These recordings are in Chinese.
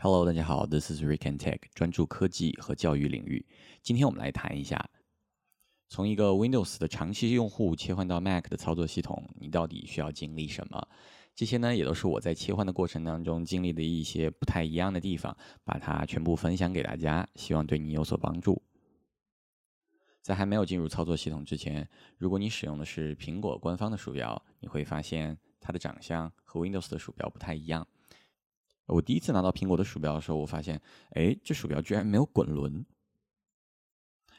Hello，大家好，This is Rick and Tech，专注科技和教育领域。今天我们来谈一下，从一个 Windows 的长期用户切换到 Mac 的操作系统，你到底需要经历什么？这些呢，也都是我在切换的过程当中经历的一些不太一样的地方，把它全部分享给大家，希望对你有所帮助。在还没有进入操作系统之前，如果你使用的是苹果官方的鼠标，你会发现它的长相和 Windows 的鼠标不太一样。我第一次拿到苹果的鼠标的时候，我发现，哎，这鼠标居然没有滚轮。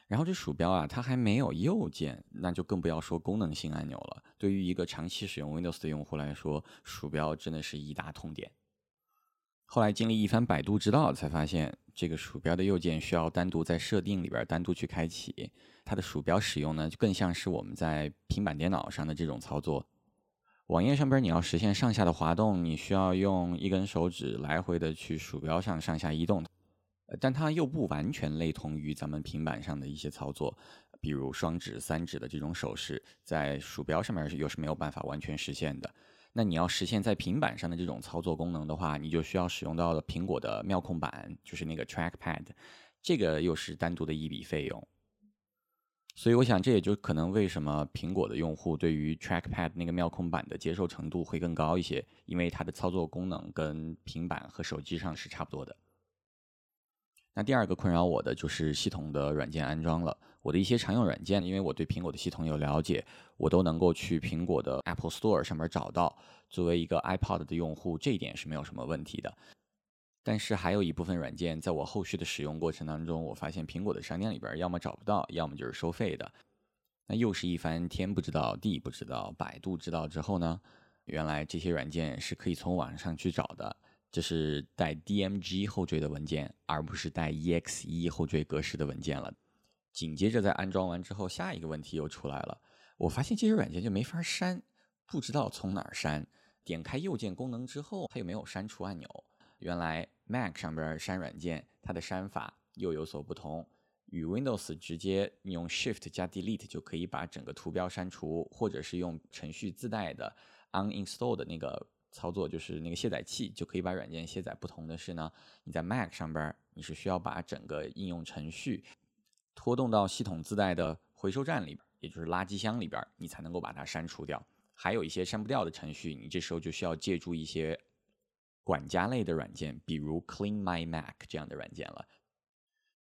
然后这鼠标啊，它还没有右键，那就更不要说功能性按钮了。对于一个长期使用 Windows 的用户来说，鼠标真的是一大痛点。后来经历一番百度知道，才发现这个鼠标的右键需要单独在设定里边单独去开启。它的鼠标使用呢，就更像是我们在平板电脑上的这种操作。网页上边你要实现上下的滑动，你需要用一根手指来回的去鼠标上上下移动，但它又不完全类同于咱们平板上的一些操作，比如双指、三指的这种手势，在鼠标上面又是没有办法完全实现的。那你要实现在平板上的这种操作功能的话，你就需要使用到苹果的妙控板，就是那个 Trackpad，这个又是单独的一笔费用。所以我想，这也就可能为什么苹果的用户对于 Trackpad 那个妙控板的接受程度会更高一些，因为它的操作功能跟平板和手机上是差不多的。那第二个困扰我的就是系统的软件安装了。我的一些常用软件，因为我对苹果的系统有了解，我都能够去苹果的 Apple Store 上面找到。作为一个 iPod 的用户，这一点是没有什么问题的。但是还有一部分软件，在我后续的使用过程当中，我发现苹果的商店里边要么找不到，要么就是收费的。那又是一番天不知道地不知道，百度知道之后呢，原来这些软件是可以从网上去找的，这是带 DMG 后缀的文件，而不是带 EXE 后缀格式的文件了。紧接着在安装完之后，下一个问题又出来了，我发现这些软件就没法删，不知道从哪儿删。点开右键功能之后，它又没有删除按钮。原来 Mac 上边删软件，它的删法又有所不同。与 Windows 直接你用 Shift 加 Delete 就可以把整个图标删除，或者是用程序自带的 Uninstall 的那个操作，就是那个卸载器就可以把软件卸载。不同的是呢，你在 Mac 上边你是需要把整个应用程序拖动到系统自带的回收站里边，也就是垃圾箱里边，你才能够把它删除掉。还有一些删不掉的程序，你这时候就需要借助一些。管家类的软件，比如 Clean My Mac 这样的软件了。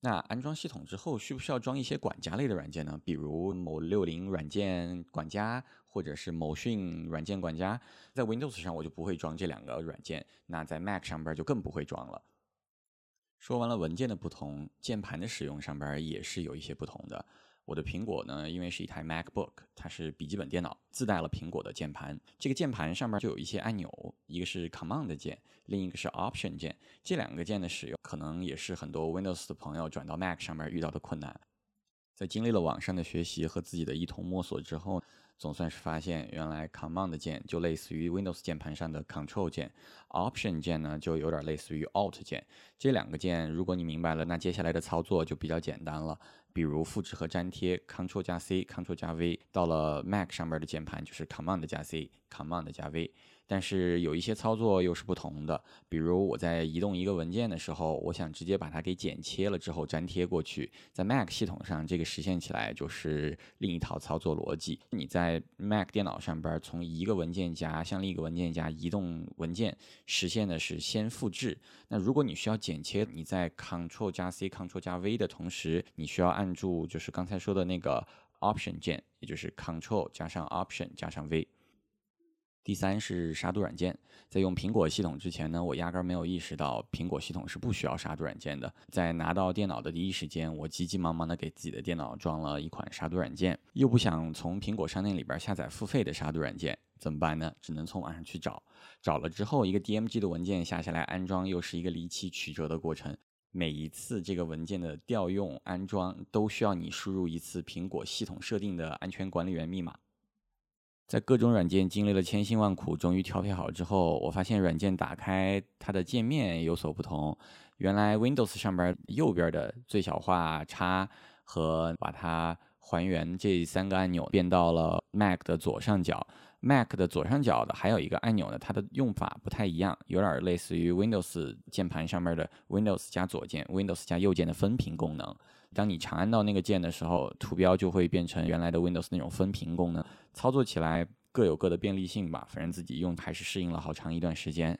那安装系统之后，需不需要装一些管家类的软件呢？比如某六零软件管家，或者是某讯软件管家。在 Windows 上我就不会装这两个软件，那在 Mac 上边就更不会装了。说完了文件的不同，键盘的使用上边也是有一些不同的。我的苹果呢，因为是一台 MacBook，它是笔记本电脑，自带了苹果的键盘。这个键盘上面就有一些按钮，一个是 Command 键，另一个是 Option 键。这两个键的使用，可能也是很多 Windows 的朋友转到 Mac 上面遇到的困难。在经历了网上的学习和自己的一通摸索之后，总算是发现，原来 Command 键就类似于 Windows 键盘上的 Control 键，Option 键呢就有点类似于 Alt 键。这两个键，如果你明白了，那接下来的操作就比较简单了。比如复制和粘贴，Ctrl 加 C，Ctrl 加 V，到了 Mac 上边的键盘就是 Command 加 C，Command 加 V。但是有一些操作又是不同的，比如我在移动一个文件的时候，我想直接把它给剪切了之后粘贴过去，在 Mac 系统上这个实现起来就是另一套操作逻辑。你在 Mac 电脑上边从一个文件夹向另一个文件夹移动文件，实现的是先复制。那如果你需要剪切，你在 Ctrl 加 C，Ctrl 加 V 的同时，你需要按按住就是刚才说的那个 Option 键，也就是 Ctrl 加上 Option 加上 V。第三是杀毒软件，在用苹果系统之前呢，我压根儿没有意识到苹果系统是不需要杀毒软件的。在拿到电脑的第一时间，我急急忙忙的给自己的电脑装了一款杀毒软件，又不想从苹果商店里边下载付费的杀毒软件，怎么办呢？只能从网上去找。找了之后，一个 DMG 的文件下下来安装，又是一个离奇曲折的过程。每一次这个文件的调用、安装，都需要你输入一次苹果系统设定的安全管理员密码。在各种软件经历了千辛万苦，终于调配好之后，我发现软件打开它的界面有所不同。原来 Windows 上边右边的最小化叉和把它还原这三个按钮变到了 Mac 的左上角 Mac 的左上角的还有一个按钮呢，它的用法不太一样，有点类似于 Windows 键盘上面的 Windows 加左键、Windows 加右键的分屏功能。当你长按到那个键的时候，图标就会变成原来的 Windows 那种分屏功能，操作起来各有各的便利性吧。反正自己用还是适应了好长一段时间。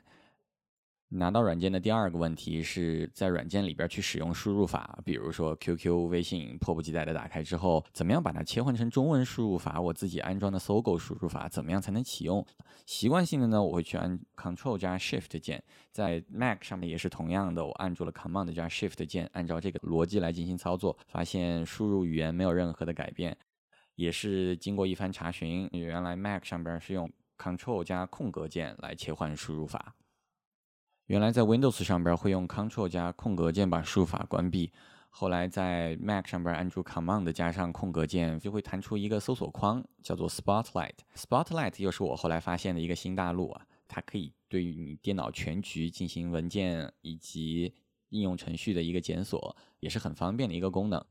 拿到软件的第二个问题是在软件里边去使用输入法，比如说 QQ、微信，迫不及待的打开之后，怎么样把它切换成中文输入法？我自己安装的搜狗输入法怎么样才能启用？习惯性的呢，我会去按 Control 加 Shift 键，在 Mac 上面也是同样的，我按住了 Command 加 Shift 键，按照这个逻辑来进行操作，发现输入语言没有任何的改变，也是经过一番查询，原来 Mac 上边是用 Control 加空格键来切换输入法。原来在 Windows 上边会用 Ctrl 加空格键把输入法关闭，后来在 Mac 上边按住 Command 加上空格键，就会弹出一个搜索框，叫做 Spotlight。Spotlight 又是我后来发现的一个新大陆啊，它可以对于你电脑全局进行文件以及应用程序的一个检索，也是很方便的一个功能。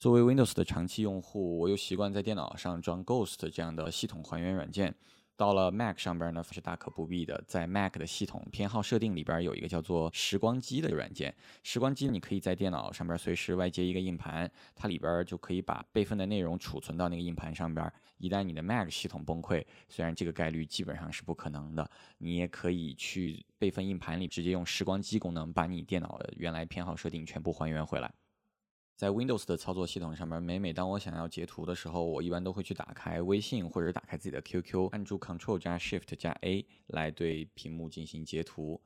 作为 Windows 的长期用户，我又习惯在电脑上装 Ghost 这样的系统还原软件。到了 Mac 上边呢，是大可不必的。在 Mac 的系统偏好设定里边有一个叫做时光机的软件。时光机你可以在电脑上边随时外接一个硬盘，它里边就可以把备份的内容储存到那个硬盘上边。一旦你的 Mac 系统崩溃，虽然这个概率基本上是不可能的，你也可以去备份硬盘里直接用时光机功能把你电脑的原来偏好设定全部还原回来。在 Windows 的操作系统上面，每每当我想要截图的时候，我一般都会去打开微信或者打开自己的 QQ，按住 Ctrl 加 Shift 加 A 来对屏幕进行截图。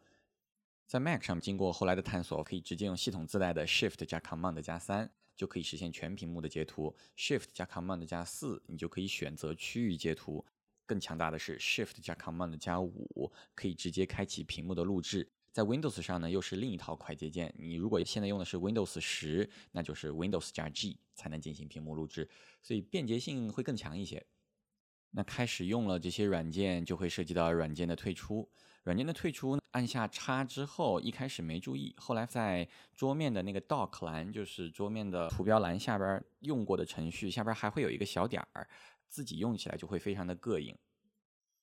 在 Mac 上，经过后来的探索，可以直接用系统自带的 Shift 加 Command 加三就可以实现全屏幕的截图。Shift 加 Command 加四，你就可以选择区域截图。更强大的是 Shift 加 Command 加五，可以直接开启屏幕的录制。在 Windows 上呢，又是另一套快捷键。你如果现在用的是 Windows 十，那就是 Windows 加 G 才能进行屏幕录制，所以便捷性会更强一些。那开始用了这些软件，就会涉及到软件的退出。软件的退出，按下叉之后，一开始没注意，后来在桌面的那个 Dock 栏，就是桌面的图标栏下边用过的程序下边还会有一个小点儿，自己用起来就会非常的膈应。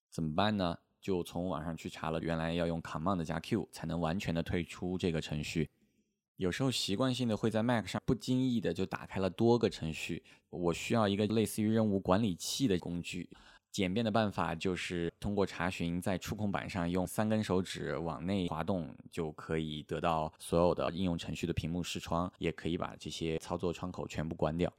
怎么办呢？就从网上去查了，原来要用 Command 加 Q 才能完全的退出这个程序。有时候习惯性的会在 Mac 上不经意的就打开了多个程序，我需要一个类似于任务管理器的工具。简便的办法就是通过查询，在触控板上用三根手指往内滑动，就可以得到所有的应用程序的屏幕视窗，也可以把这些操作窗口全部关掉。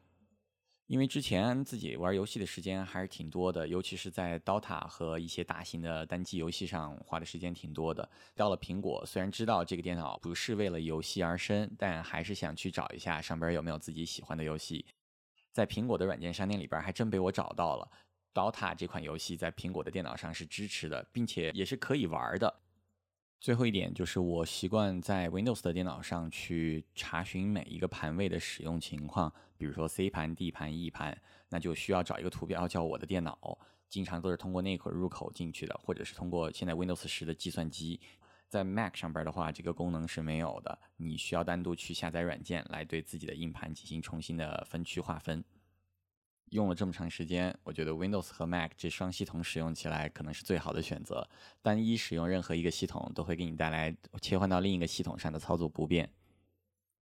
因为之前自己玩游戏的时间还是挺多的，尤其是在 DOTA 和一些大型的单机游戏上花的时间挺多的。到了苹果，虽然知道这个电脑不是为了游戏而生，但还是想去找一下上边有没有自己喜欢的游戏。在苹果的软件商店里边，还真被我找到了 DOTA 这款游戏，在苹果的电脑上是支持的，并且也是可以玩的。最后一点就是，我习惯在 Windows 的电脑上去查询每一个盘位的使用情况，比如说 C 盘、D 盘、E 盘，那就需要找一个图标叫我的电脑，经常都是通过那块入口进去的，或者是通过现在 Windows 十的计算机。在 Mac 上边的话，这个功能是没有的，你需要单独去下载软件来对自己的硬盘进行重新的分区划分。用了这么长时间，我觉得 Windows 和 Mac 这双系统使用起来可能是最好的选择。单一使用任何一个系统都会给你带来切换到另一个系统上的操作不便。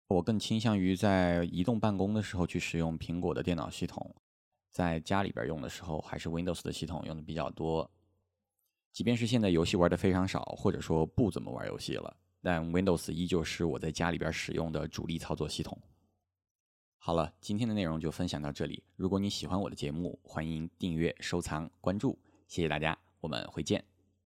我更倾向于在移动办公的时候去使用苹果的电脑系统，在家里边用的时候还是 Windows 的系统用的比较多。即便是现在游戏玩的非常少，或者说不怎么玩游戏了，但 Windows 依旧是我在家里边使用的主力操作系统。好了，今天的内容就分享到这里。如果你喜欢我的节目，欢迎订阅、收藏、关注，谢谢大家，我们回见。